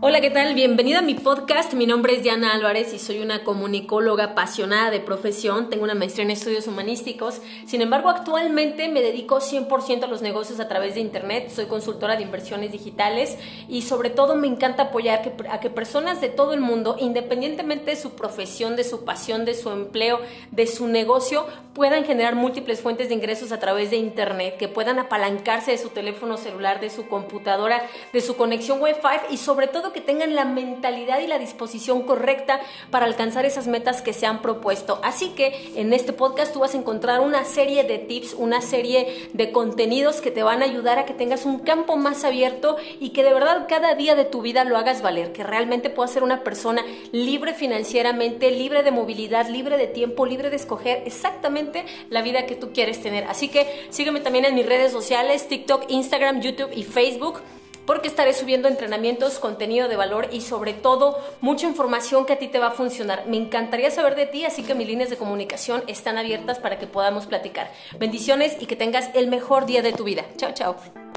Hola, ¿qué tal? Bienvenida a mi podcast. Mi nombre es Diana Álvarez y soy una comunicóloga apasionada de profesión. Tengo una maestría en estudios humanísticos. Sin embargo, actualmente me dedico 100% a los negocios a través de Internet. Soy consultora de inversiones digitales y sobre todo me encanta apoyar a que personas de todo el mundo, independientemente de su profesión, de su pasión, de su empleo, de su negocio, puedan generar múltiples fuentes de ingresos a través de Internet, que puedan apalancarse de su teléfono celular, de su computadora, de su conexión Wi-Fi y sobre todo que tengan la mentalidad y la disposición correcta para alcanzar esas metas que se han propuesto. Así que en este podcast tú vas a encontrar una serie de tips, una serie de contenidos que te van a ayudar a que tengas un campo más abierto y que de verdad cada día de tu vida lo hagas valer, que realmente puedas ser una persona libre financieramente, libre de movilidad, libre de tiempo, libre de escoger exactamente la vida que tú quieres tener. Así que sígueme también en mis redes sociales, TikTok, Instagram, YouTube y Facebook porque estaré subiendo entrenamientos, contenido de valor y sobre todo mucha información que a ti te va a funcionar. Me encantaría saber de ti, así que mis líneas de comunicación están abiertas para que podamos platicar. Bendiciones y que tengas el mejor día de tu vida. Chao, chao.